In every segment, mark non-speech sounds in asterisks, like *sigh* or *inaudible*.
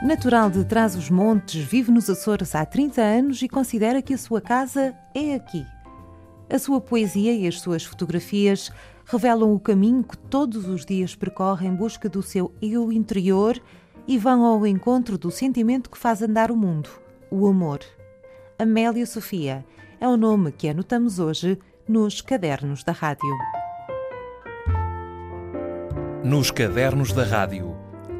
Natural de Trás-os-Montes, vive nos Açores há 30 anos e considera que a sua casa é aqui. A sua poesia e as suas fotografias revelam o caminho que todos os dias percorre em busca do seu eu interior e vão ao encontro do sentimento que faz andar o mundo, o amor. Amélia Sofia é o nome que anotamos hoje nos Cadernos da Rádio. Nos Cadernos da Rádio.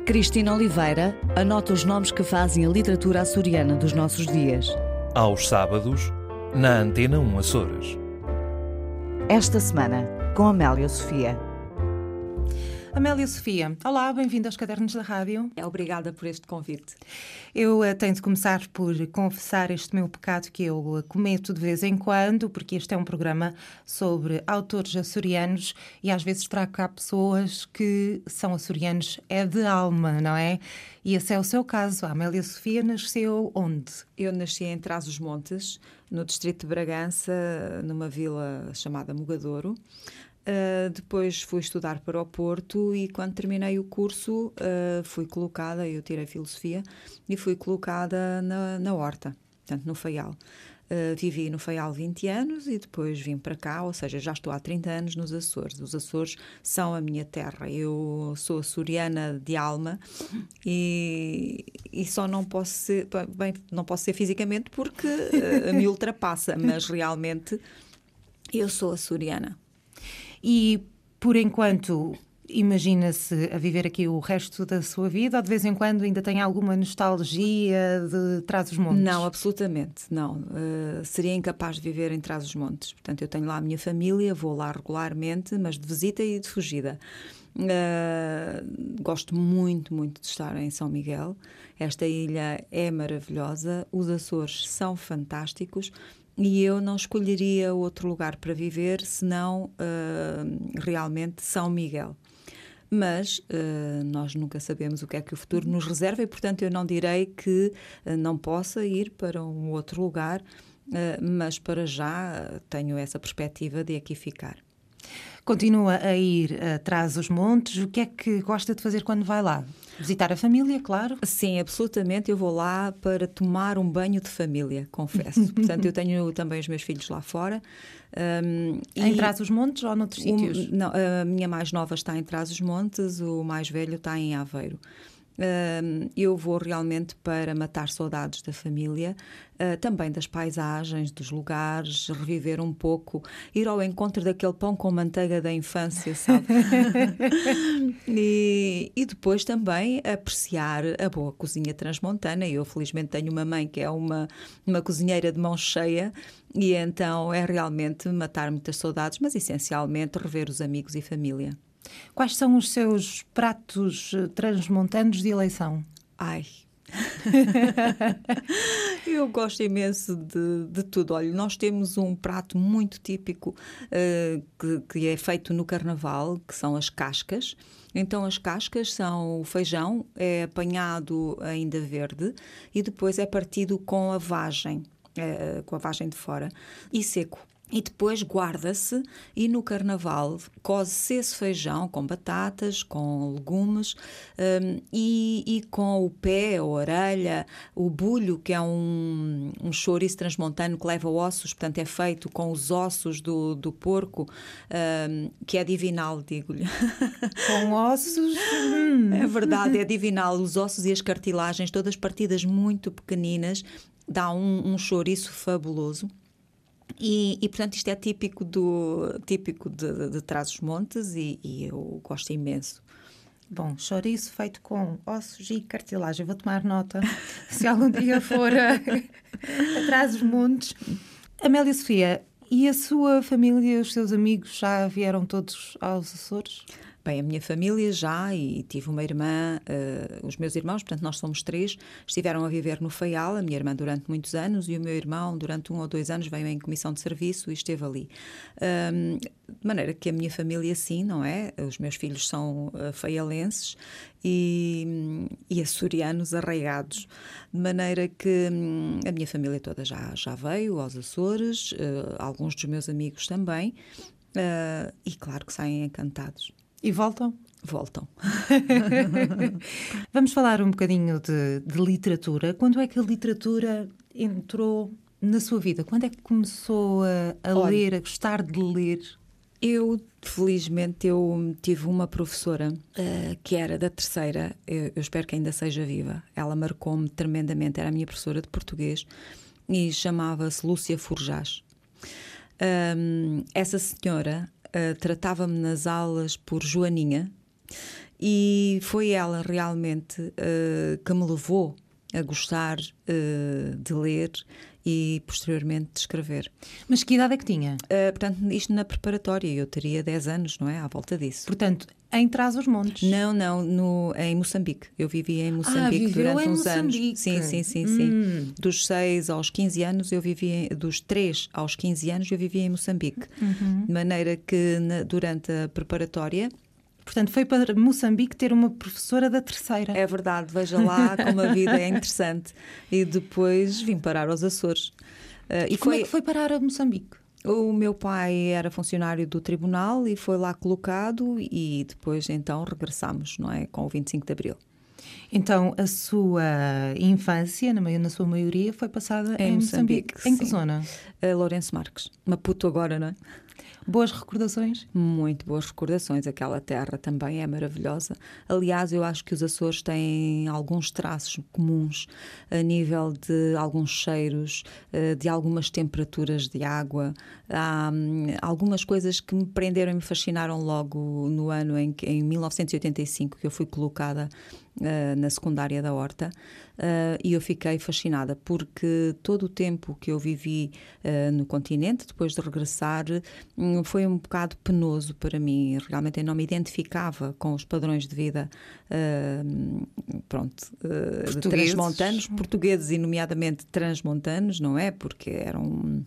Cristina Oliveira anota os nomes que fazem a literatura açoriana dos nossos dias. Aos sábados, na Antena 1 Açores. Esta semana, com Amélia Sofia. Amélia Sofia, olá, bem-vinda aos Cadernos da Rádio. Obrigada por este convite. Eu uh, tenho de começar por confessar este meu pecado que eu uh, cometo de vez em quando, porque este é um programa sobre autores açorianos e às vezes trago cá pessoas que são açorianos é de alma, não é? E esse é o seu caso. A Amélia Sofia nasceu onde? Eu nasci em Trás-os-Montes, no distrito de Bragança, numa vila chamada Mugadouro. Uh, depois fui estudar para o Porto e quando terminei o curso uh, fui colocada, eu tirei filosofia e fui colocada na, na Horta, portanto no Faial. Uh, vivi no Faial 20 anos e depois vim para cá, ou seja, já estou há 30 anos nos Açores. Os Açores são a minha terra. Eu sou açoriana de alma e, e só não posso ser, bem, não posso ser fisicamente porque me *laughs* ultrapassa, mas realmente eu sou açoriana. E, por enquanto, imagina-se a viver aqui o resto da sua vida ou de vez em quando ainda tem alguma nostalgia de Trás-os-Montes? Não, absolutamente, não. Uh, seria incapaz de viver em Trás-os-Montes. Portanto, eu tenho lá a minha família, vou lá regularmente, mas de visita e de fugida. Uh, gosto muito, muito de estar em São Miguel. Esta ilha é maravilhosa, os Açores são fantásticos e eu não escolheria outro lugar para viver senão uh, realmente São Miguel. Mas uh, nós nunca sabemos o que é que o futuro nos reserva e, portanto, eu não direi que uh, não possa ir para um outro lugar, mas para já tenho essa perspectiva de aqui ficar. Continua a ir atrás dos montes. O que é que gosta de fazer quando vai lá? Visitar a família, claro. Sim, absolutamente. Eu vou lá para tomar um banho de família, confesso. *laughs* Portanto, eu tenho também os meus filhos lá fora. Um, em Trás os Montes ou noutros um, sítios? Não, a minha mais nova está em Trás os Montes, o mais velho está em Aveiro eu vou realmente para matar saudades da família, uh, também das paisagens, dos lugares, reviver um pouco, ir ao encontro daquele pão com manteiga da infância, sabe? *laughs* e, e, depois também apreciar a boa cozinha transmontana. Eu, felizmente, tenho uma mãe que é uma, uma cozinheira de mão cheia. E então é realmente matar muitas saudades, mas essencialmente rever os amigos e família. Quais são os seus pratos eh, transmontanos de eleição? Ai, *laughs* eu gosto imenso de, de, tudo. Olha, nós temos um prato muito típico uh, que, que, é feito no carnaval, que são as cascas. Então, as cascas são o feijão, é apanhado ainda verde e depois é partido com a vagem, uh, com a vagem de fora, e seco e depois guarda-se e no carnaval cose-se esse feijão com batatas, com legumes um, e, e, com o pé, a orelha, o bulho, que é um, um chouriço transmontano que leva ossos, portanto é feito com os ossos do, do porco, um, que é divinal, digo-lhe. *laughs* Com ossos? é verdade, é divinal. Os ossos e as cartilagens, todas partidas muito pequeninas, dá um, um chouriço fabuloso. E, e, portanto isto é típico do típico de, de Trás-os-Montes e, e, eu gosto imenso. Bom, chouriço feito com ossos e cartilagem. Vou tomar nota *laughs* se algum dia for a, a Trás-os-Montes. Amélia Sofia, e a sua família, os seus amigos já vieram todos aos Açores? Bem, a minha família já, e tive uma irmã, uh, os meus irmãos, portanto nós somos três, estiveram a viver no Faial, a minha irmã durante muitos anos e o meu irmão durante um ou dois anos veio em comissão de serviço e esteve ali. Um, de maneira que a minha família sim, não é? Os meus filhos são uh, faialenses e, e açorianos arraigados. De maneira que um, a minha família toda já, já veio aos Açores, uh, alguns dos meus amigos também, uh, e claro que saem encantados E voltam? Voltam. *laughs* Vamos falar um bocadinho de, de literatura. Quando é que a literatura entrou na sua vida? Quando é que começou a, a ler, a gostar de ler? Eu, felizmente, eu tive uma professora uh, que era da terceira, eu, eu, espero que ainda seja viva. Ela marcou-me tremendamente, era a minha professora de português e chamava-se Lúcia Forjás. Um, essa senhora uh, tratava-me nas aulas por Joaninha e foi ela realmente uh, que me levou a gostar uh, de ler e posteriormente de escrever. Mas que idade é que tinha? Uh, portanto, isto na preparatória, eu teria 10 anos, não é? À volta disso. Portanto, em Trás-os-Montes? Não, não, no, em Moçambique. Eu vivi em Moçambique ah, durante uns Moçambique. anos. Sim, sim, sim, sim. Hum. Dos 6 aos 15 anos eu vivi em, dos 3 aos 15 anos eu vivi em Moçambique. Uhum. De maneira que na, durante a preparatória Portanto, foi para Moçambique ter uma professora da terceira. É verdade, veja lá *laughs* como a vida é interessante. E depois vim parar aos Açores. Uh, e como foi... é que foi parar a Moçambique? O meu pai era funcionário do tribunal e foi lá colocado e depois então regressámos, não é, com o 25 de Abril. Então, a sua infância, na, na sua maioria, foi passada em, em Moçambique. Moçambique. Em que zona? Uh, Lourenço Marques. Maputo agora, não é? Boas recordações? Muito boas recordações. Aquela terra também é maravilhosa. Aliás, eu acho que os Açores têm alguns traços comuns a nível de alguns cheiros, eh, de algumas temperaturas de água. Há hum, algumas coisas que me prenderam e me fascinaram logo no ano em, em 1985, que eu fui colocada uh, na secundária da Horta uh, e eu fiquei fascinada porque todo o tempo que eu vivi uh, no continente, depois de regressar, um, foi um bocado penoso para mim. Realmente eu não me identificava com os padrões de vida pronto, transmontanos, portugueses e nomeadamente transmontanos, não é? Porque eram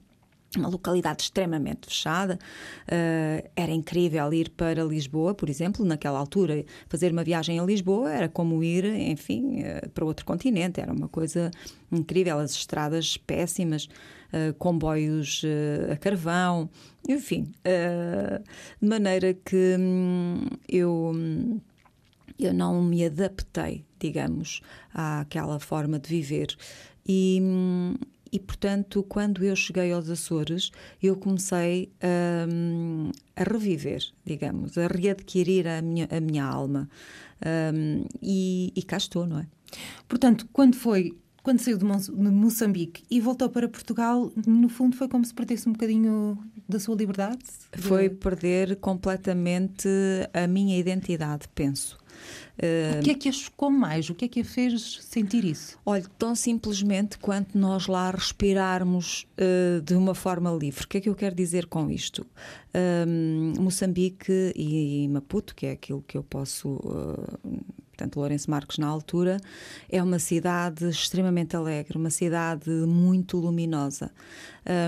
uma localidade extremamente fechada. Uh, era incrível ir para Lisboa, por exemplo, naquela altura, fazer uma viagem a Lisboa era como ir, enfim, uh, para outro continente. Era uma coisa incrível. As estradas péssimas, uh, comboios a carvão, enfim, de maneira que hum, eu. eu não me adaptei, digamos, àquela forma de viver. E, hum, e, portanto, quando eu cheguei aos Açores, eu comecei um, a reviver, digamos, a readquirir a minha, a minha alma. Um, e, e cá estou, não é? Portanto, quando foi quando saiu de Moçambique e voltou para Portugal, no fundo foi como se perdesse um bocadinho da sua liberdade? Foi perder completamente a minha identidade, penso. O que é que a chocou mais? O que é que a fez sentir isso? Olha, tão simplesmente quanto nós lá respirarmos uh, de uma forma livre. O que é que eu quero dizer com isto? Moçambique e Maputo, que é aquilo que eu posso uh, portanto, Lourenço Marcos na altura, é uma cidade extremamente alegre, uma cidade muito luminosa,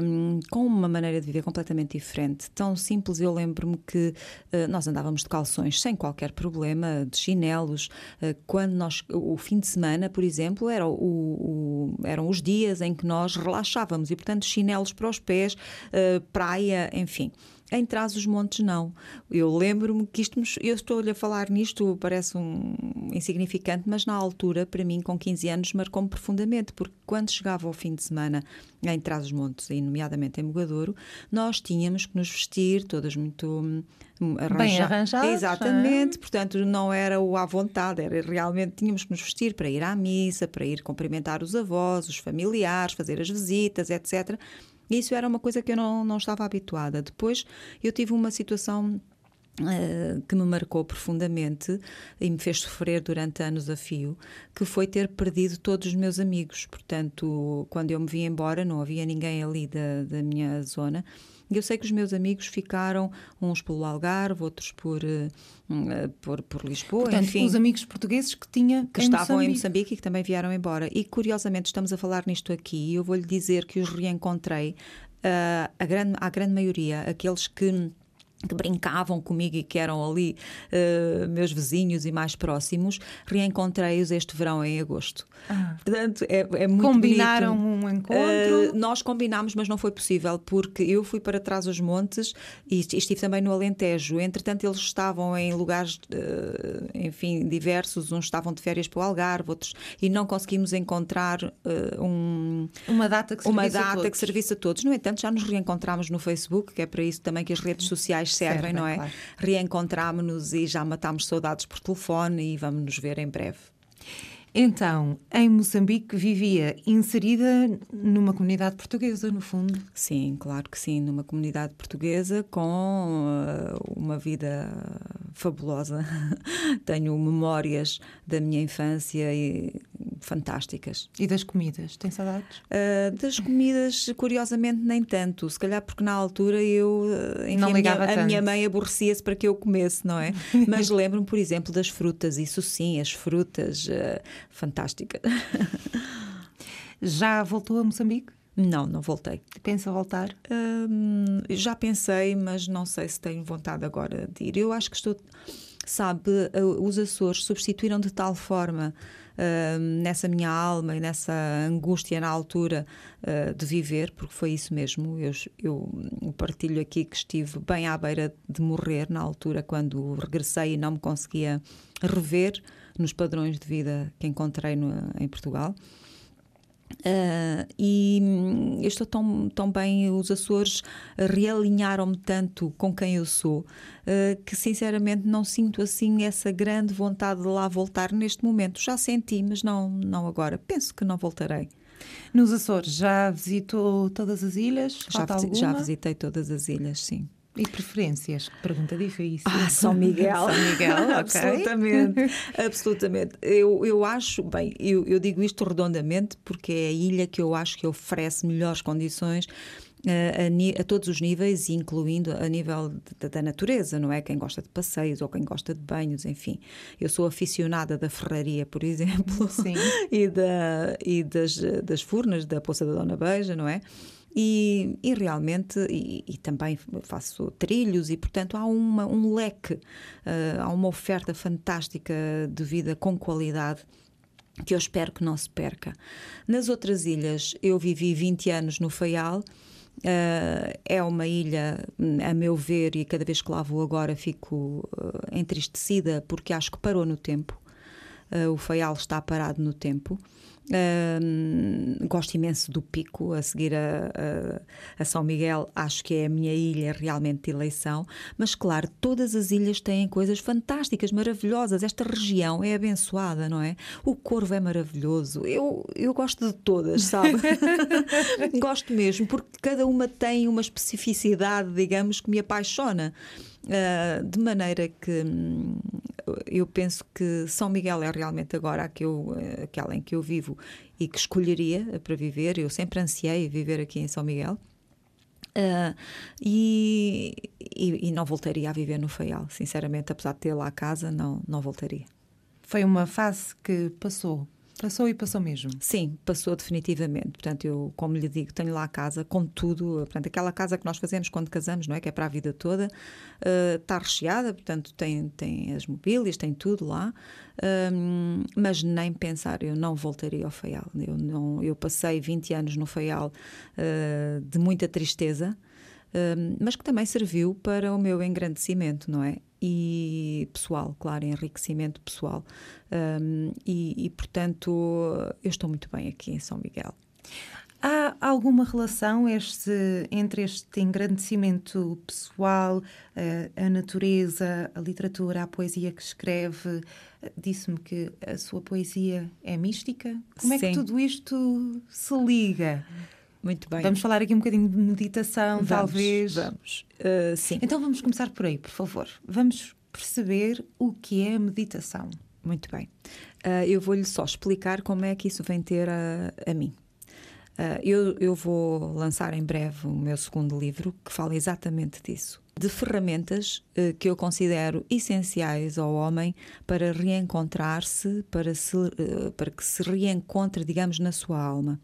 um, com uma maneira de viver completamente diferente. Tão simples, eu lembro-me que uh, nós andávamos de calções sem qualquer problema, de chinelos. Uh, quando nós, o fim de semana, por exemplo, era o, o, eram os dias em que nós relaxávamos e, portanto, chinelos para os pés, uh, praia, enfim. Em Trás os Montes, não. Eu lembro-me que isto, eu estou-lhe a falar nisto, parece um insignificante, mas na altura, para mim, com 15 anos, marcou-me profundamente, porque quando chegava ao fim de semana em Trás os Montes, e nomeadamente em Mogadouro, nós tínhamos que nos vestir, todas muito hum, arranjadas. Bem arranjadas. Exatamente, é? portanto, não era o à vontade, era realmente tínhamos que nos vestir para ir à missa, para ir cumprimentar os avós, os familiares, fazer as visitas, etc. Isso era uma coisa que eu não, não estava habituada. Depois eu tive uma situação Uh, que me marcou profundamente e me fez sofrer durante anos a fio, que foi ter perdido todos os meus amigos. Portanto, quando eu me vi embora, não havia ninguém ali da, da minha zona e eu sei que os meus amigos ficaram, uns pelo Algarve, outros por, uh, por, por Lisboa. Portanto, enfim, os amigos portugueses que tinha que em estavam Moçambique. em Moçambique e que também vieram embora. E curiosamente estamos a falar nisto aqui e eu vou-lhe dizer que os reencontrei, uh, a grande, a grande maioria, aqueles que que brincavam comigo e que eram ali uh, meus vizinhos e mais próximos, reencontrei-os este verão em agosto. Ah. Portanto, é, é muito Combinaram bonito. um encontro? Uh, nós combinámos, mas não foi possível, porque eu fui para trás dos montes e estive também no Alentejo. Entretanto, eles estavam em lugares, uh, enfim, diversos. Uns estavam de férias para o Algarve, outros... E não conseguimos encontrar um, uma data que servisse uma data a todos. que servisse a todos. No entanto, já nos reencontramos no Facebook, que é para isso também que as redes sociais servem, servem não é? Claro. Reencontrámos-nos e já matámos saudades por telefone e vamos nos ver em breve. Então, em Moçambique vivia inserida numa comunidade portuguesa, no fundo? Sim, claro que sim, numa comunidade portuguesa com uh, uma vida fabulosa. *laughs* Tenho memórias da minha infância e fantásticas. E das comidas? Tem saudades? Uh, das comidas, curiosamente, nem tanto. Se calhar porque na altura eu. Ah, enfim, não ligava a, minha, tanto. a minha mãe aborrecia-se para que eu comesse, não é? *laughs* Mas lembro-me, por exemplo, das frutas. Isso sim, as frutas. Uh, fantásticas. Já voltou a Moçambique? Não, não voltei. Pensa voltar? Hum, já pensei, mas não sei se tenho vontade agora de ir. Eu acho que estou. Sabe, os Açores substituíram de tal forma uh, nessa minha alma e nessa angústia na altura uh, de viver, porque foi isso mesmo. Eu, eu partilho aqui que estive bem à beira de morrer na altura, quando regressei e não me conseguia rever nos padrões de vida que encontrei no, em Portugal. Uh, e hum, eu estou tão, tão bem, os Açores realinharam-me tanto com quem eu sou uh, que sinceramente não sinto assim essa grande vontade de lá voltar neste momento. Já senti, mas não, não agora. Penso que não voltarei. Nos Açores já visitou todas as ilhas? Já, já visitei todas as ilhas, sim. E preferências? Pergunta difícil. Ah, São Miguel. *laughs* São Miguel, *laughs* okay. absolutamente. absolutamente. Eu, eu acho, bem, eu, eu digo isto redondamente porque é a ilha que eu acho que oferece melhores condições a, a, a, todos os níveis, incluindo a nível de, da natureza, não é? Quem gosta de passeios ou quem gosta de banhos, enfim. Eu sou aficionada da ferraria, por *laughs* exemplo, Sim. e, da, e das, das furnas da Poça da Dona Beija, não é? E, e realmente, e, e, também faço trilhos, e portanto há uma, um leque, uh, há uma oferta fantástica de vida com qualidade que eu espero que não se perca. Nas outras ilhas, eu vivi 20 anos no Faial. Uh, é uma ilha, a meu ver, e cada vez que lá vou agora fico uh, entristecida porque acho que parou no tempo. Uh, o Faial está parado no tempo. Uh, gosto imenso do Pico, a seguir a, a, a, São Miguel, acho que é a minha ilha realmente de eleição. Mas, claro, todas as ilhas têm coisas fantásticas, maravilhosas. Esta região é abençoada, não é? O Corvo é maravilhoso. Eu, eu gosto de todas, sabe? *laughs* *laughs* gosto mesmo, porque cada uma tem uma especificidade, digamos, que me apaixona. Uh, de maneira que hum, eu penso que São Miguel é realmente agora aquela em que eu vivo e que escolheria para viver. Eu sempre ansiei viver aqui em São Miguel. Uh, e, e, e, não voltaria a viver no Faial, sinceramente, apesar de ter lá a casa, não, não voltaria. Foi uma fase que passou Passou e passou mesmo? Sim, passou definitivamente. Portanto, eu, como lhe digo, tenho lá a casa com tudo. Portanto, aquela casa que nós fazemos quando casamos, não é? Que é para a vida toda, uh, está recheada, portanto, tem, tem as mobílias, tem tudo lá. Mas nem pensar, eu não voltaria ao Faial. Eu, não, eu passei 20 anos no Faial uh, de muita tristeza. Mas que também serviu para o meu engrandecimento, não é? e pessoal, claro, enriquecimento pessoal. Um, e, e, portanto, eu estou muito bem aqui em São Miguel. Há alguma relação este, entre este engrandecimento pessoal, a, a natureza, a literatura, a poesia que escreve? Disse-me que a sua poesia é mística. Como é Sim. que tudo isto se liga? Muito bem. Vamos falar aqui um bocadinho de meditação, vamos, talvez. Vamos. Uh, sim. Então vamos começar por aí, por favor. Vamos perceber o que é meditação. Muito bem. Uh, eu vou-lhe só explicar como é que isso vem ter a, a mim. Uh, eu, eu vou lançar em breve o meu segundo livro que fala exatamente disso. De ferramentas que eu considero essenciais ao homem para reencontrar-se, para, se, para que se reencontre, digamos, na sua alma.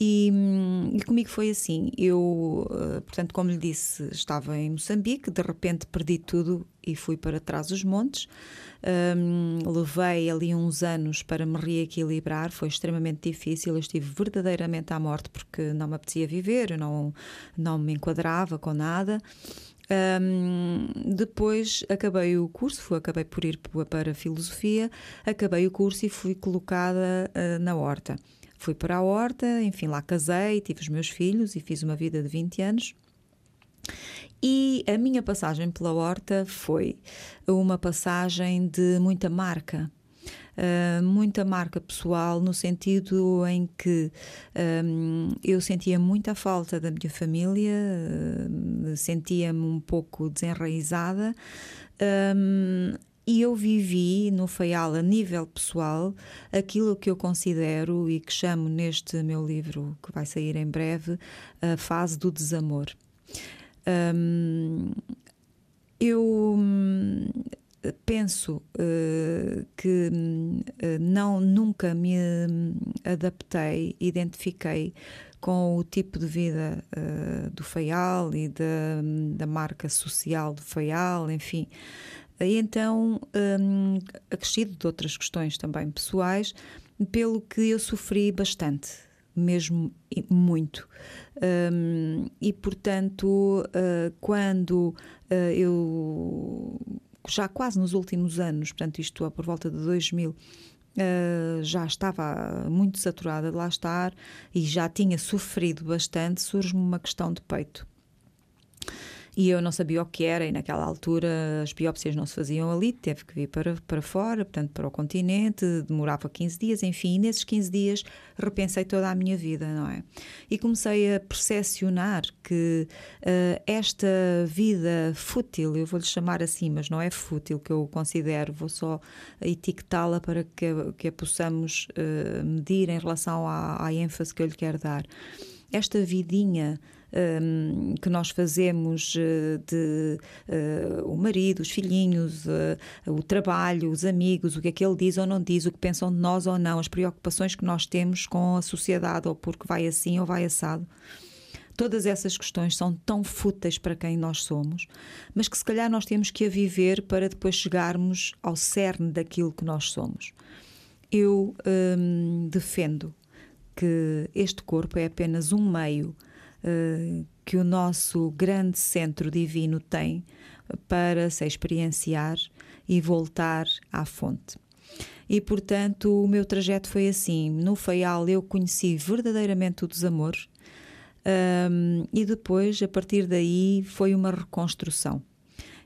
E, hum, e, comigo foi assim. Eu, portanto, como lhe disse, estava em Moçambique, de repente perdi tudo e fui para trás dos montes. Um, levei ali uns anos para me reequilibrar, foi extremamente difícil. Eu estive verdadeiramente à morte porque não me apetecia viver, eu não, não me enquadrava com nada. Um, depois acabei o curso, fui, acabei por ir para a filosofia, acabei o curso e fui colocada uh, na horta. Fui para a horta, enfim, lá casei, tive os meus filhos e fiz uma vida de 20 anos. E a minha passagem pela horta foi uma passagem de muita marca. Uh, muita marca pessoal, no sentido em que um, eu sentia muita falta da minha família, uh, sentia-me um pouco desenraizada. Um, e eu vivi no Faial, a nível pessoal, aquilo que eu considero e que chamo neste meu livro, que vai sair em breve, a fase do desamor. Um, eu hum, penso uh, que uh, não nunca me adaptei, identifiquei com o tipo de vida uh, do Faial e da, da marca social do Faial, enfim. E então, um, acrescido de outras questões também pessoais, pelo que eu sofri bastante, mesmo muito. Um, e, portanto, uh, quando uh, eu, já quase nos últimos anos, portanto, isto por volta de 2000, Uh, já estava muito saturada de lá estar e já tinha sofrido bastante, surge-me uma questão de peito e eu não sabia o que era, e naquela altura as biópsias não se faziam ali, teve que vir para, para fora, portanto, para o continente, demorava 15 dias, enfim, e nesses 15 dias repensei toda a minha vida, não é? E comecei a percepcionar que uh, esta vida fútil, eu vou-lhe chamar assim, mas não é fútil que eu considero, vou só etiquetá-la para que, que a possamos uh, medir em relação à, à ênfase que eu lhe quero dar. Esta vidinha um, que nós fazemos uh, de uh, o marido, os filhinhos, uh, o trabalho, os amigos, o que é que ele diz ou não diz, o que pensam de nós ou não, as preocupações que nós temos com a sociedade, ou porque vai assim ou vai assado. Todas essas questões são tão fúteis para quem nós somos, mas que se calhar nós temos que a viver para depois chegarmos ao cerne daquilo que nós somos. Eu hum, defendo que este corpo é apenas um meio uh, que o nosso grande centro divino tem para se experienciar e voltar à fonte. E portanto, o meu trajeto foi assim. No Faial, eu conheci verdadeiramente o desamor, um, e depois, a partir daí, foi uma reconstrução.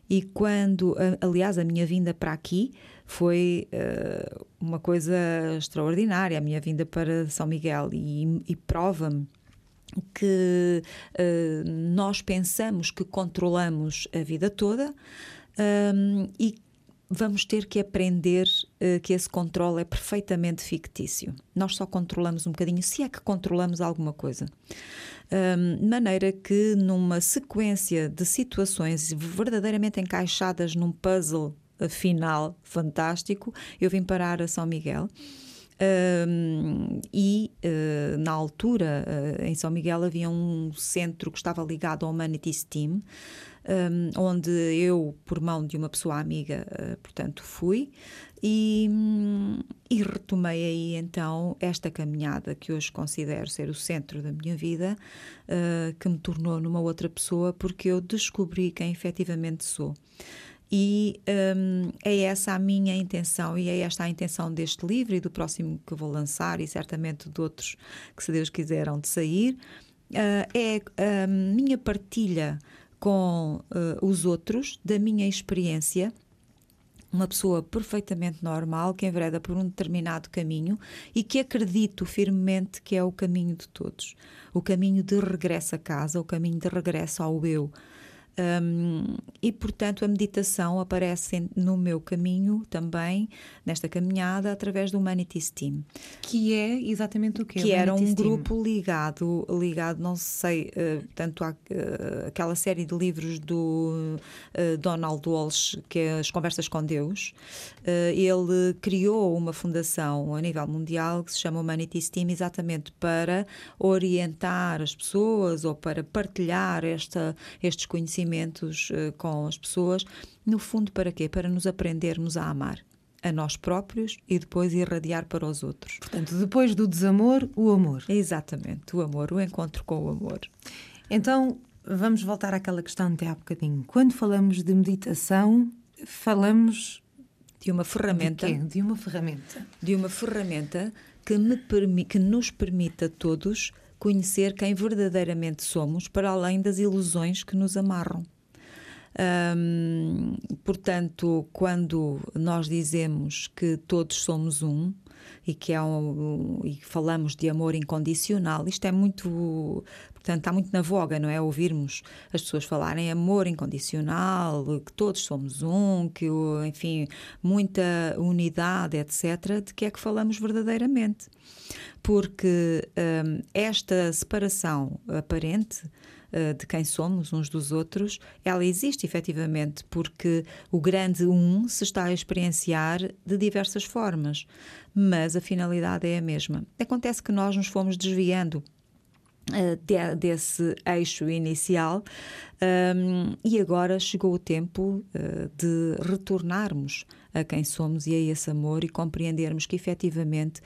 E quando, aliás, a minha vinda para aqui foi uh, uma coisa extraordinária, a minha vinda para São Miguel, e, e prova-me que uh, nós pensamos que controlamos a vida toda um, e vamos ter que aprender uh, que esse controle é perfeitamente fictício. Nós só controlamos um bocadinho, se é que controlamos alguma coisa. Um, de maneira que, numa sequência de situações verdadeiramente encaixadas num puzzle final fantástico, eu vim parar a São Miguel. Um, e uh, na altura, uh, em São Miguel, havia um centro que estava ligado ao Humanities Team, um, onde eu, por mão de uma pessoa amiga, uh, portanto, fui e, e, retomei aí então esta caminhada que hoje considero ser o centro da minha vida, que me tornou numa outra pessoa, porque eu descobri quem efetivamente sou. E um, é essa a minha intenção e é esta a intenção deste livro e do próximo que vou lançar e certamente de outros que, se Deus quiser, de sair. Uh, é a minha partilha com uh, os outros da minha experiência uma pessoa perfeitamente normal que envereda por um determinado caminho e que acredito firmemente que é o caminho de todos. O caminho de regresso a casa, o caminho de regresso ao eu Um, e, portanto, a meditação aparece no meu caminho também, nesta caminhada, através do Humanities Team. Que é exatamente o que? Era um grupo ligado, ligado, não sei, uh, tanto à, uh, aquela série de livros do uh, Donald Walsh, que é As Conversas com Deus. ele criou uma fundação a nível mundial que se chama Humanities Team exatamente para orientar as pessoas ou para partilhar esta, estes conhecimentos conhecimentos uh, com as pessoas, no fundo, para quê? Para nos aprendermos a amar a nós próprios e depois irradiar para os outros. Portanto, depois do desamor, o amor. Exatamente, o amor, o encontro com o amor. Então, vamos voltar àquela questão de há bocadinho. Quando falamos de meditação, falamos de uma ferramenta. De, de uma ferramenta. De uma ferramenta que, me que nos permite a todos conhecer quem verdadeiramente somos, para além das ilusões que nos amarram. Hum, portanto, quando nós dizemos que todos somos um e que é um, e falamos de amor incondicional, isto é muito, portanto, está muito na voga, não é? Ouvirmos as pessoas falarem amor incondicional, que todos somos um, que, enfim, muita unidade, etc. De que é que falamos verdadeiramente? porque um, esta separação aparente uh, de quem somos uns dos outros, ela existe efetivamente porque o grande um se está a experienciar de diversas formas, mas a finalidade é a mesma. Acontece que nós nos fomos desviando Uh, de, desse eixo inicial um, e agora chegou o tempo uh, de retornarmos a quem somos e a esse amor e compreendermos que efetivamente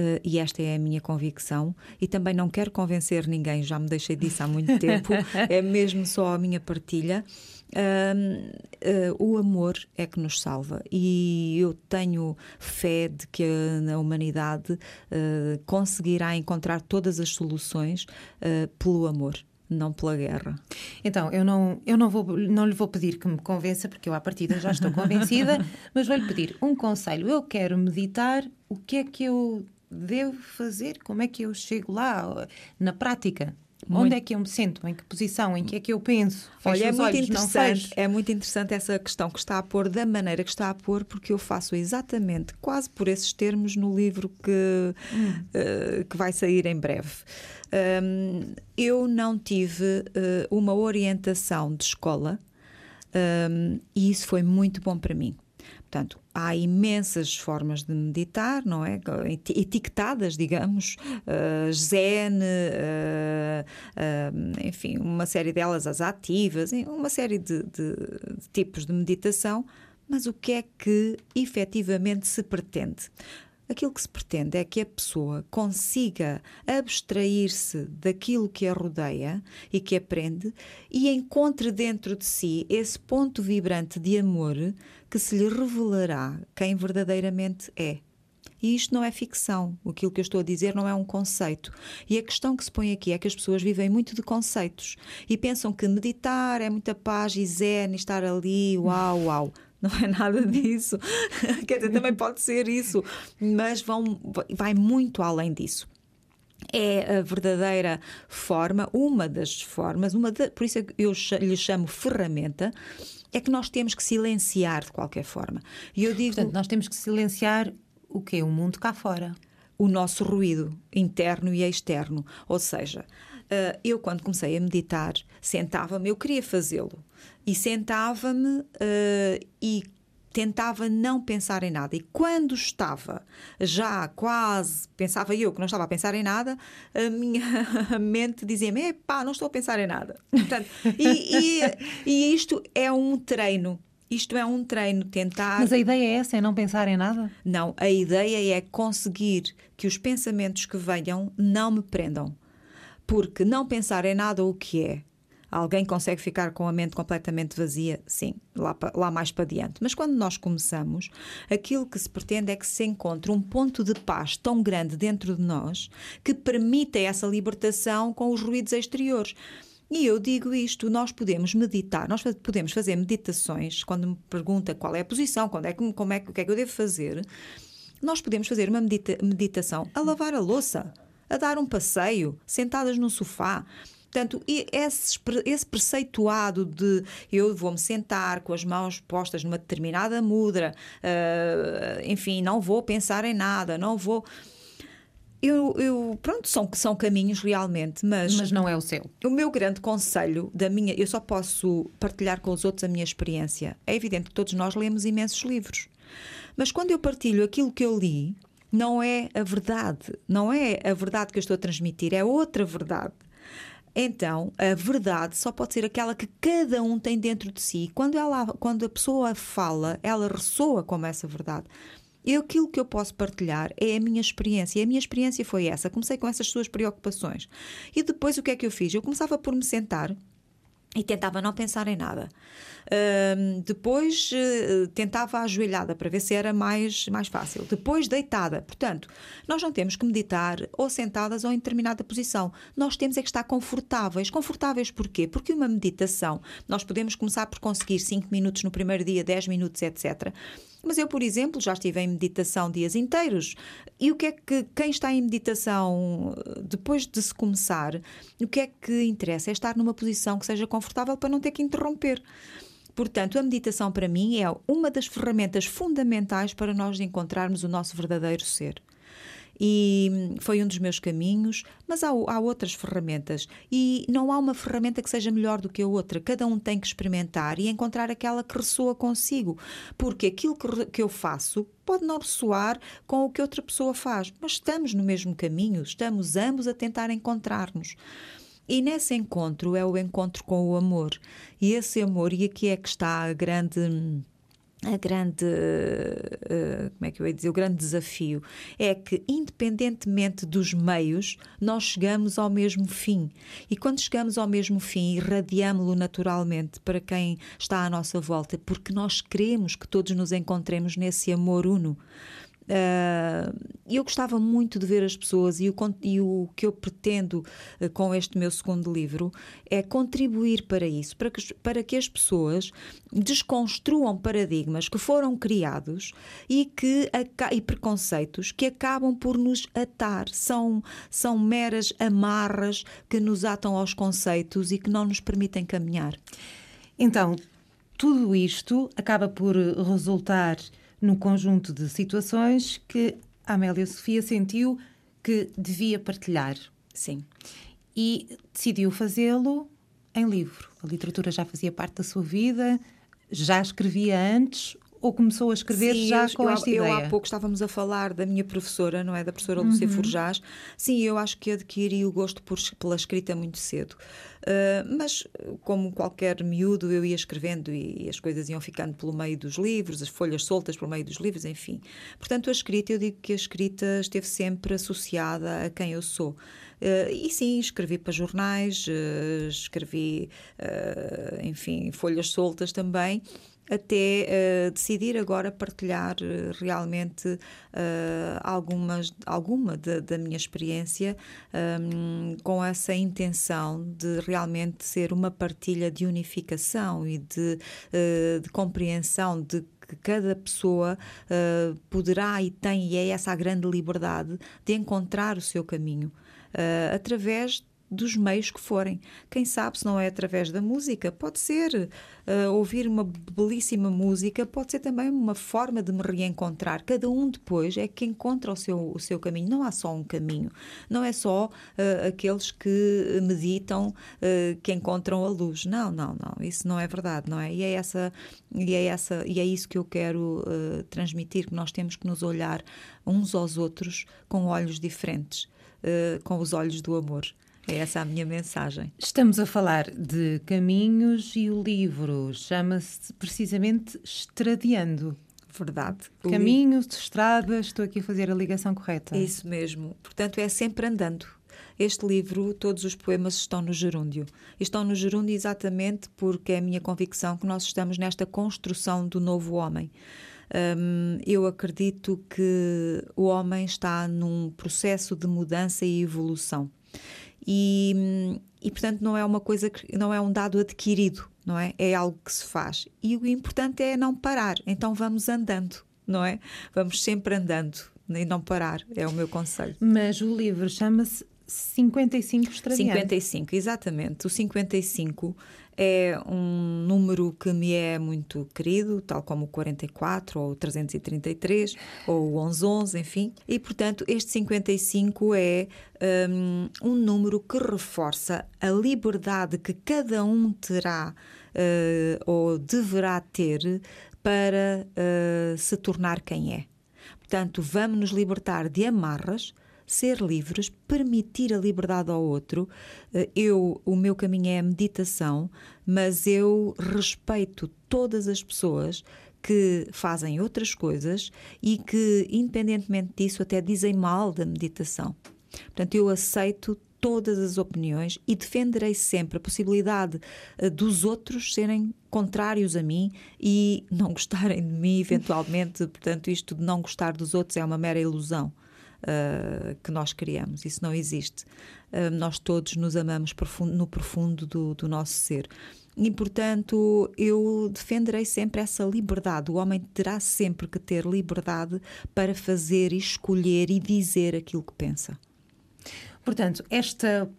Uh, e esta é a minha convicção, e também não quero convencer ninguém, já me deixei disso há muito tempo, *laughs* é mesmo só a minha partilha. Uh, uh, o amor é que nos salva e eu tenho fé de que a, a humanidade conseguirá encontrar todas as soluções pelo amor não pela guerra. Então, eu não, eu não, vou, não lhe vou pedir que me convença, porque eu à partida já estou convencida, *laughs* mas vou-lhe pedir um conselho. Eu quero meditar, o que é que eu devo fazer? Como é que eu chego lá na prática? Muito. Onde é que eu me sinto? Em que posição? Em que é que eu penso? Fecho Olha, é muito olhos, interessante. É muito interessante essa questão que está a pôr da maneira que está a pôr, porque eu faço exatamente, quase por esses termos, no livro que, hum. uh, que vai sair em breve. Um, eu não tive uh, uma orientação de escola um, e isso foi muito bom para mim. Portanto, há imensas formas de meditar, não é? Etiquetadas, digamos, uh, zen, uh, uh, enfim, uma série delas as ativas, uma série de, de, de tipos de meditação, mas o que é que efetivamente se pretende? Aquilo que se pretende é que a pessoa consiga abstrair-se daquilo que a rodeia e que aprende e encontre dentro de si esse ponto vibrante de amor que se lhe revelará quem verdadeiramente é. E isto não é ficção. Aquilo que eu estou a dizer não é um conceito. E a questão que se põe aqui é que as pessoas vivem muito de conceitos e pensam que meditar é muita paz e zen, estar ali, uau, uau. *laughs* não é nada disso. *laughs* Quer dizer, também pode ser isso, mas vão, vai muito além disso é a verdadeira forma, uma das formas, uma de, por isso é eu lhe chamo ferramenta, é que nós temos que silenciar de qualquer forma. E eu digo, Portanto, nós temos que silenciar o que O mundo cá fora. O nosso ruído interno e externo. Ou seja, eh, eu quando comecei a meditar, sentava-me, eu queria fazê-lo, e sentava-me uh, e tentava não pensar em nada. E quando estava já quase, pensava eu que não estava a pensar em nada, a minha *laughs* mente dizia-me: pá, não estou a pensar em nada. Portanto, e, e, e isto é um treino. Isto é um treino, tentar. Mas a ideia é essa, é não pensar em nada? Não, a ideia é conseguir que os pensamentos que venham não me prendam. Porque não pensar em nada o que é, Alguém consegue ficar com a mente completamente vazia? Sim, lá, lá mais para diante. Mas quando nós começamos, aquilo que se pretende é que se encontre um ponto de paz tão grande dentro de nós que permita essa libertação com os ruídos exteriores. E eu digo isto, nós podemos meditar, nós podemos fazer meditações, quando me pergunta qual é a posição, quando é como é, o que é que eu devo fazer, nós podemos fazer uma medita meditação a lavar a louça, a dar um passeio, sentadas no sofá, Portanto, esse, esse preceituado de eu vou-me sentar com as mãos postas numa determinada mudra, uh, enfim, não vou pensar em nada, não vou. Eu, eu, pronto, são, são caminhos realmente, mas. Mas não é o seu. O meu grande conselho da minha. Eu só posso partilhar com os outros a minha experiência. É evidente que todos nós lemos imensos livros. Mas quando eu partilho aquilo que eu li, não é a verdade. Não é a verdade que eu estou a transmitir, é outra verdade. Então, a verdade só pode ser aquela que cada um tem dentro de si. Quando, ela, quando a pessoa fala, ela ressoa como essa verdade. E aquilo que eu posso partilhar é a minha experiência. E a minha experiência foi essa. Comecei com essas suas preocupações. E depois o que é que eu fiz? Eu começava por me sentar e tentava não pensar em nada. Depois uh, tentava ajoelhada para ver se era mais, mais fácil. Depois deitada. Portanto, nós não temos que meditar ou sentadas ou em determinada posição. Nós temos é que estar confortáveis. Confortáveis porquê? Porque uma meditação, nós podemos começar por conseguir 5 minutos no primeiro dia, 10 minutos, etc. Mas eu, por exemplo, já estive em meditação dias inteiros. E o que é que quem está em meditação depois de se começar, o que é que interessa? É estar numa posição que seja confortável para não ter que interromper. Portanto, a meditação para mim é uma das ferramentas fundamentais para nós encontrarmos o nosso verdadeiro ser e foi um dos meus caminhos, mas há, há outras ferramentas e não há uma ferramenta que seja melhor do que a outra. Cada um tem que experimentar e encontrar aquela que ressoa consigo, porque aquilo que, que eu faço pode não ressoar com o que outra pessoa faz, mas estamos no mesmo caminho, estamos ambos a tentar encontrar-nos. E nesse encontro é o encontro com o amor. E esse amor, e aqui é que está a grande a grande, uh, como é que eu ia dizer, o grande desafio é que, independentemente dos meios, nós chegamos ao mesmo fim. E quando chegamos ao mesmo fim, irradiamos-lo naturalmente para quem está à nossa volta, porque nós queremos que todos nos encontremos nesse amor uno. Uh, eu gostava muito de ver as pessoas e o, e o que eu pretendo uh, com este meu segundo livro é contribuir para isso, para que, para que as pessoas desconstruam paradigmas que foram criados e, que, e preconceitos que acabam por nos atar. São, são meras amarras que nos atam aos conceitos e que não nos permitem caminhar. Então, tudo isto acaba por resultar num conjunto de situações que a Amélia Sofia sentiu que devia partilhar. Sim. E decidiu fazê-lo em livro. A literatura já fazia parte da sua vida, já escrevia antes ou começou a escrever Sim, já eu, com eu, esta eu, ideia? Eu há pouco estávamos a falar da minha professora, não é? Da professora Lúcia uhum. Forjás. Sim, eu acho que adquiri o gosto por, pela escrita muito cedo. Uh, mas, como qualquer miúdo, eu ia escrevendo e, e, as coisas iam ficando pelo meio dos livros, as folhas soltas pelo meio dos livros, enfim. Portanto, a escrita, eu digo que a escrita esteve sempre associada a quem eu sou. Uh, e sim, escrevi para jornais, uh, escrevi, enfim, folhas soltas também até uh, decidir agora partilhar uh, realmente uh, algumas, alguma da minha experiência um, com essa intenção de realmente ser uma partilha de unificação e de, de compreensão de que cada pessoa uh, poderá e tem, e é essa a grande liberdade de encontrar o seu caminho uh, através dos meios que forem. Quem sabe se não é através da música, pode ser uh, ouvir uma belíssima música, pode ser também uma forma de me reencontrar. Cada um depois é que encontra o seu, o seu caminho. Não há só um caminho, não é só uh, aqueles que meditam uh, que encontram a luz. Não, não, não. Isso não é verdade, não é? E é essa e é essa e é isso que eu quero transmitir que nós temos que nos olhar uns aos outros com olhos diferentes, com os olhos do amor. É essa a minha mensagem. Estamos a falar de caminhos e o livro chama-se precisamente Estradiando. Verdade. Caminhos, de estradas, estou aqui a fazer a ligação correta. Isso mesmo. Portanto, é sempre andando. Este livro, todos os poemas estão no gerúndio. Estão no gerúndio exatamente porque é a minha convicção que nós estamos nesta construção do novo homem. Um, eu acredito que o homem está num processo de mudança e evolução e, e portanto não é uma coisa que não é um dado adquirido, não é? É algo que se faz. E o importante é não parar. Então vamos andando, não é? Vamos sempre andando e não parar, é o meu conselho. Mas o livro chama-se 55 extradiando. 55, exatamente. O 55 é um número que me é muito querido, tal como o 44 ou o 333 ou o 1111, enfim. E, portanto, este 55 é um, um número que reforça a liberdade que cada um terá uh, ou deverá ter para uh, se tornar quem é. Portanto, vamos nos libertar de amarras, ser livres, permitir a liberdade ao outro. Eh, eu, o meu caminho é a meditação, mas eu respeito todas as pessoas que fazem outras coisas e que, independentemente disso, até dizem mal da meditação. Portanto, eu aceito todas as opiniões e defenderei sempre a possibilidade uh, dos outros serem contrários a mim e não *laughs* gostarem de mim, eventualmente. Portanto, isto de não gostar dos outros é uma mera ilusão. Uh, que nós criamos, isso não existe. Uh, nós todos nos amamos profundo, no profundo do, do nosso ser. E, portanto, eu defenderei sempre essa liberdade. O homem terá sempre que ter liberdade para fazer, escolher e dizer aquilo que pensa. Portanto, esta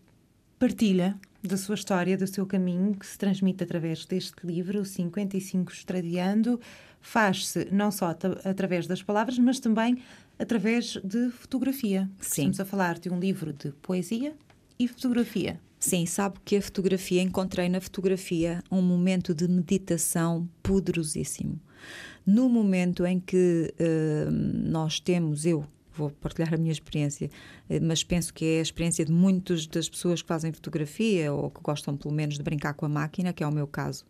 partilha da sua história, do seu caminho, que se transmite através deste livro, 55 Estradiando, faz-se não só através das palavras, mas também através de fotografia. Sim. Estamos a falar de um livro de poesia e fotografia. Sim, sabe que a fotografia, encontrei na fotografia um momento de meditação poderosíssimo. No momento em que uh, nós temos, eu vou partilhar a minha experiência, eh, mas penso que é a experiência de muitas das pessoas que fazem fotografia ou que gostam pelo menos de brincar com a máquina, que é o meu caso.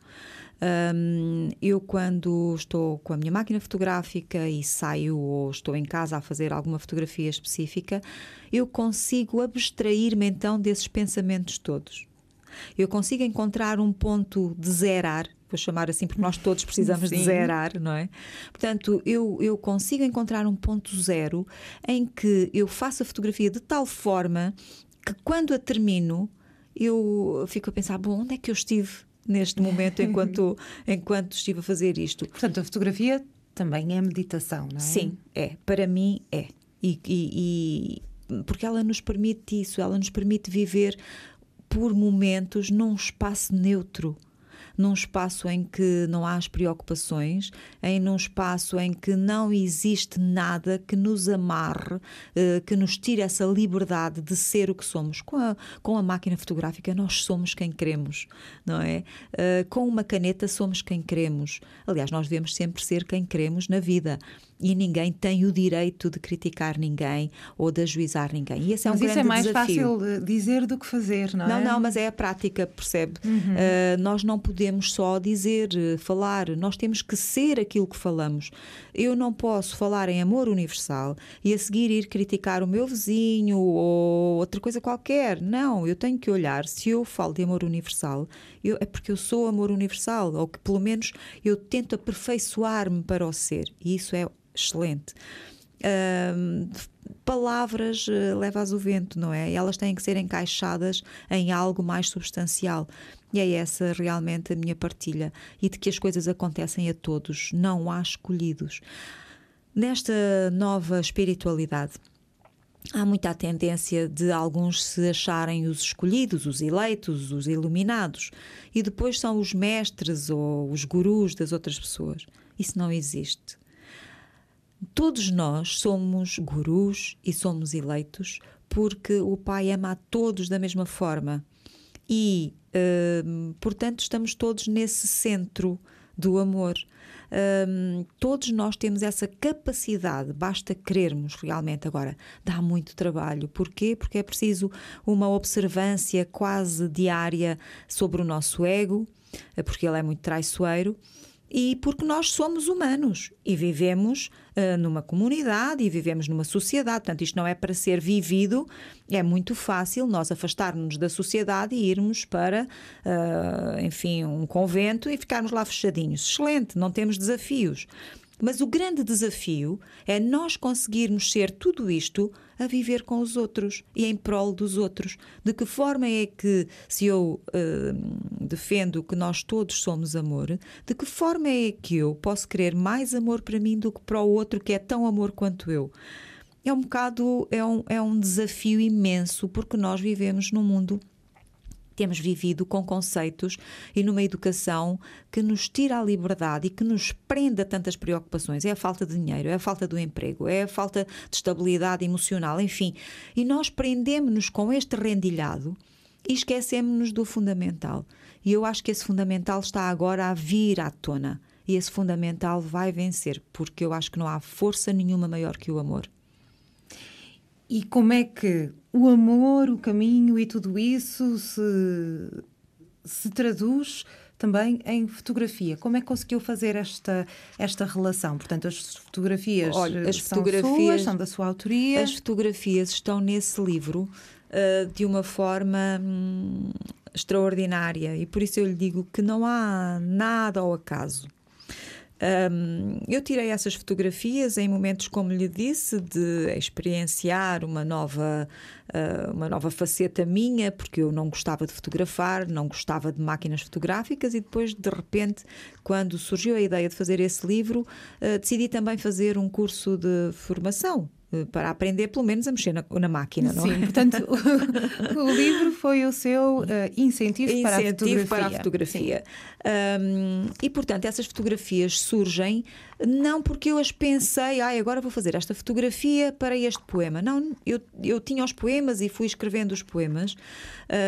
Um, eu, quando estou com a minha máquina fotográfica e saio ou estou em casa a fazer alguma fotografia específica, eu consigo abstrair-me então desses pensamentos todos. Eu consigo encontrar um ponto de zerar vou chamar assim, porque nós todos precisamos Sim. de zerar, não é? Portanto, eu, eu consigo encontrar um ponto zero em que eu faço a fotografia de tal forma que quando a termino, eu fico a pensar, bom, onde é que eu estive neste momento enquanto, *laughs* enquanto estive a fazer isto? Portanto, a fotografia também é meditação, não é? Sim, é. Para mim é. E, e, e, porque ela nos permite isso, ela nos permite viver por momentos num espaço neutro num espaço em que não há as preocupações, em num espaço em que não existe nada que nos amarre, eh, que nos tire essa liberdade de ser o que somos. Com a, com a máquina fotográfica, nós somos quem queremos, não é? Eh, com uma caneta, somos quem queremos. Aliás, nós devemos sempre ser quem queremos na vida e ninguém tem o direito de criticar ninguém ou de ajuizar ninguém. E esse é mas um isso grande é mais desafio. fácil dizer do que fazer, não, não é? Não, não, mas é a prática, percebe? Uhum. Uh, nós não podemos só dizer, eh, falar, nós temos que ser aquilo que falamos. Eu não posso falar em amor universal e a seguir ir criticar o meu vizinho ou outra coisa qualquer. Não, eu tenho que olhar, se eu falo de amor universal, eu, é porque eu sou amor universal, ou que pelo menos eu tento aperfeiçoar-me para o ser. E isso é excelente. Uh, palavras uh, levas o vento, não é? Elas têm que ser encaixadas em algo mais substancial. E é essa realmente a minha partilha. E de que as coisas acontecem a todos, não há escolhidos. Nesta nova espiritualidade, há muita tendência de alguns se acharem os escolhidos, os eleitos, os iluminados, e depois são os mestres ou os gurus das outras pessoas. Isso não existe. Todos nós somos gurus e somos eleitos porque o Pai ama a todos da mesma forma. E, uh, portanto, estamos todos nesse centro do amor. Um, todos nós temos essa capacidade, basta querermos realmente. Agora, dá muito trabalho. Porquê? Porque é preciso uma observância quase diária sobre o nosso ego, porque ele é muito traiçoeiro e porque nós somos humanos e vivemos uh, numa comunidade e vivemos numa sociedade. Portanto, isto não é para ser vivido, é muito fácil nós afastarmos da sociedade e irmos para, uh, enfim, um convento e ficarmos lá fechadinhos. Excelente, não temos desafios. Mas o grande desafio é nós conseguirmos ser tudo isto a viver com os outros e em prol dos outros. De que forma é que, se eu uh, defendo que nós todos somos amor, de que forma é que eu posso querer mais amor para mim do que para o outro que é tão amor quanto eu? é um bocado, é um, é um desafio imenso, porque nós vivemos num mundo temos vivido com conceitos e numa educação que nos tira a liberdade e que nos prende a tantas preocupações. É a falta de dinheiro, é a falta do emprego, é a falta de estabilidade emocional, enfim. E nós prendemos-nos com este rendilhado e esquecemos-nos do fundamental. E eu acho que esse fundamental está agora a vir à tona. E esse fundamental vai vencer, porque eu acho que não há força nenhuma maior que o amor. E como é que o amor, o caminho e tudo isso se, se traduz também em fotografia. Como é que conseguiu fazer esta, esta relação? Portanto, as fotografias, Olha, as são fotografias suas, são da sua autoria. As fotografias estão nesse livro uh, de uma forma hum, extraordinária e por isso eu lhe digo que não há nada ao acaso. Um, eu tirei essas fotografias em momentos, como lhe disse, de experienciar uma nova, uh, uma nova faceta minha, porque eu não gostava de fotografar, não gostava de máquinas fotográficas, e depois, de repente, quando surgiu a ideia de fazer esse livro, uh, decidi também fazer um curso de formação para aprender pelo menos a mexer na, na máquina, não Sim, é? portanto, o, *laughs* o, livro foi o seu uh, incentivo, incentivo, para a fotografia. Para a fotografia. Um, e, portanto, essas fotografias surgem não porque eu as pensei, ah, agora vou fazer esta fotografia para este poema. Não, eu, eu tinha os poemas e fui escrevendo os poemas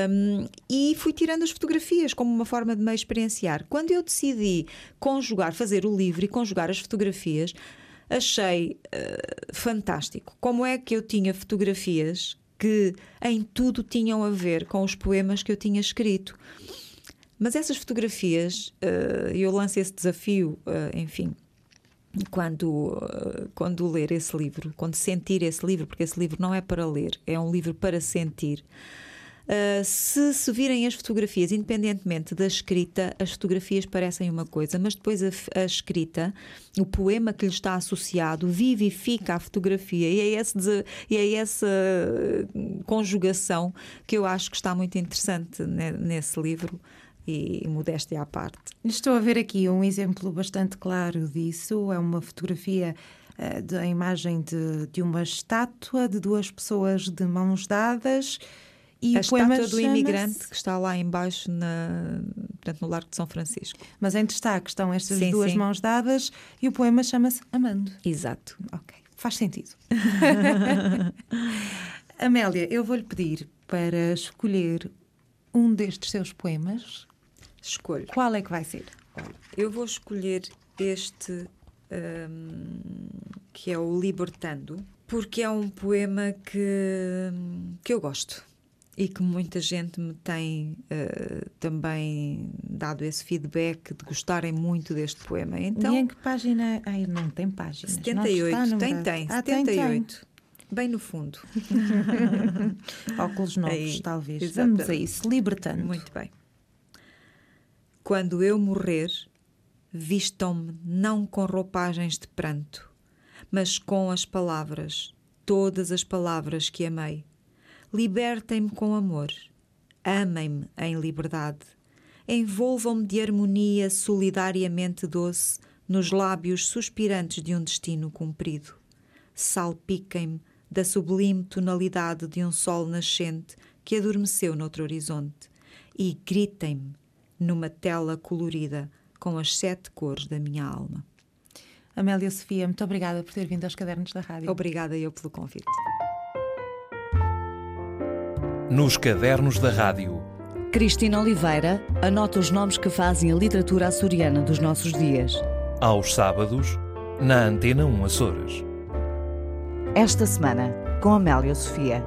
um, e fui tirando as fotografias como uma forma de me experienciar. Quando eu decidi conjugar, fazer o livro e conjugar as fotografias, achei uh, fantástico. Como é que eu tinha fotografias que em tudo tinham a ver com os poemas que eu tinha escrito. Mas essas fotografias, uh, eu lanço esse desafio, uh, enfim, quando, quando ler esse livro, quando sentir esse livro, porque esse livro não é para ler, é um livro para sentir. Uh, se se virem as fotografias, independentemente da escrita, as fotografias parecem uma coisa, mas depois a, a escrita, o poema que lhe está associado, vivifica a fotografia e é, esse, e é essa conjugação que eu acho que está muito interessante nesse livro e modéstia à parte. Estou a ver aqui um exemplo bastante claro disso. É uma fotografia uh, da imagem de, de uma estátua de duas pessoas de mãos dadas e a estátua do imigrante que está lá embaixo na, portanto, no Largo de São Francisco. Mas em destaque estão estas sim, duas sim. mãos dadas e o poema chama-se Amando. Exato. Ok, faz sentido. *laughs* Amélia, eu vou-lhe pedir para escolher um destes seus poemas. Escolho. Qual é que vai ser? Eu vou escolher este um, que é o Libertando, porque é um poema que, que eu gosto e que muita gente me tem uh, também dado esse feedback de gostarem muito deste poema. Então, e em que página? Ai, não tem página. 78, tem, tem, ah, 78. Tem, tem. Bem no fundo. *laughs* Óculos novos, Aí, talvez. Exatamente. Vamos a isso, libertando. Muito bem. Quando eu morrer, vistam-me não com roupagens de pranto, mas com as palavras, todas as palavras que amei Libertem-me com amor. Amem-me em liberdade. Envolvam-me de harmonia solidariamente doce nos lábios suspirantes de um destino cumprido. Salpiquem-me da sublime tonalidade de um sol nascente que adormeceu noutro horizonte e gritem-me numa tela colorida com as sete cores da minha alma. Amélia Sofia, muito obrigada por ter vindo aos Cadernos da Rádio. Obrigada eu pelo convite. Nos Cadernos da Rádio. Cristina Oliveira anota os nomes que fazem a literatura açoriana dos nossos dias. Aos sábados, na Antena 1 Açores. Esta semana, com Amélia Sofia.